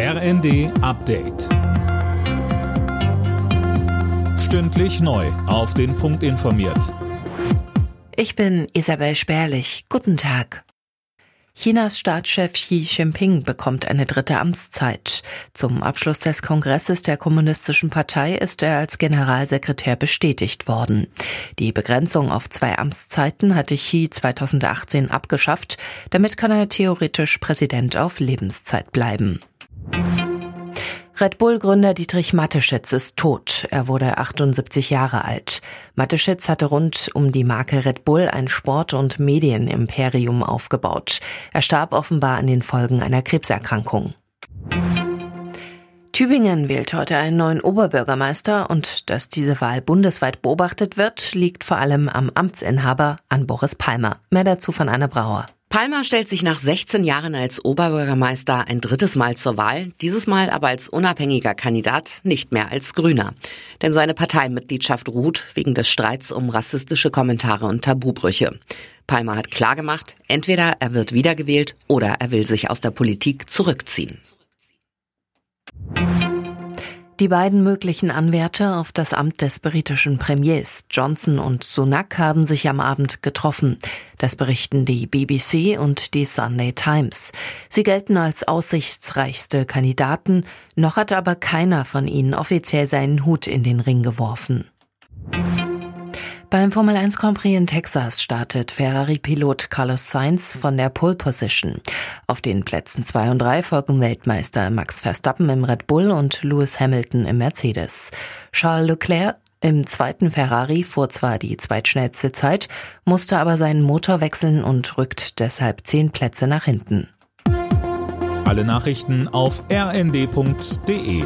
RND Update. Stündlich neu. Auf den Punkt informiert. Ich bin Isabel Spärlich. Guten Tag. Chinas Staatschef Xi Jinping bekommt eine dritte Amtszeit. Zum Abschluss des Kongresses der Kommunistischen Partei ist er als Generalsekretär bestätigt worden. Die Begrenzung auf zwei Amtszeiten hatte Xi 2018 abgeschafft. Damit kann er theoretisch Präsident auf Lebenszeit bleiben. Red Bull-Gründer Dietrich Mateschitz ist tot. Er wurde 78 Jahre alt. Mateschitz hatte rund um die Marke Red Bull ein Sport- und Medienimperium aufgebaut. Er starb offenbar an den Folgen einer Krebserkrankung. Tübingen wählt heute einen neuen Oberbürgermeister und dass diese Wahl bundesweit beobachtet wird, liegt vor allem am Amtsinhaber an Boris Palmer. Mehr dazu von Anna Brauer. Palmer stellt sich nach 16 Jahren als Oberbürgermeister ein drittes Mal zur Wahl, dieses Mal aber als unabhängiger Kandidat, nicht mehr als Grüner. Denn seine Parteimitgliedschaft ruht wegen des Streits um rassistische Kommentare und Tabubrüche. Palmer hat klargemacht, entweder er wird wiedergewählt oder er will sich aus der Politik zurückziehen. Die beiden möglichen Anwärter auf das Amt des britischen Premiers Johnson und Sunak haben sich am Abend getroffen. Das berichten die BBC und die Sunday Times. Sie gelten als aussichtsreichste Kandidaten, noch hat aber keiner von ihnen offiziell seinen Hut in den Ring geworfen. Beim Formel 1 Grand Prix in Texas startet Ferrari-Pilot Carlos Sainz von der Pole Position. Auf den Plätzen 2 und 3 folgen Weltmeister Max Verstappen im Red Bull und Lewis Hamilton im Mercedes. Charles Leclerc im zweiten Ferrari fuhr zwar die zweitschnellste Zeit, musste aber seinen Motor wechseln und rückt deshalb zehn Plätze nach hinten. Alle Nachrichten auf rnd.de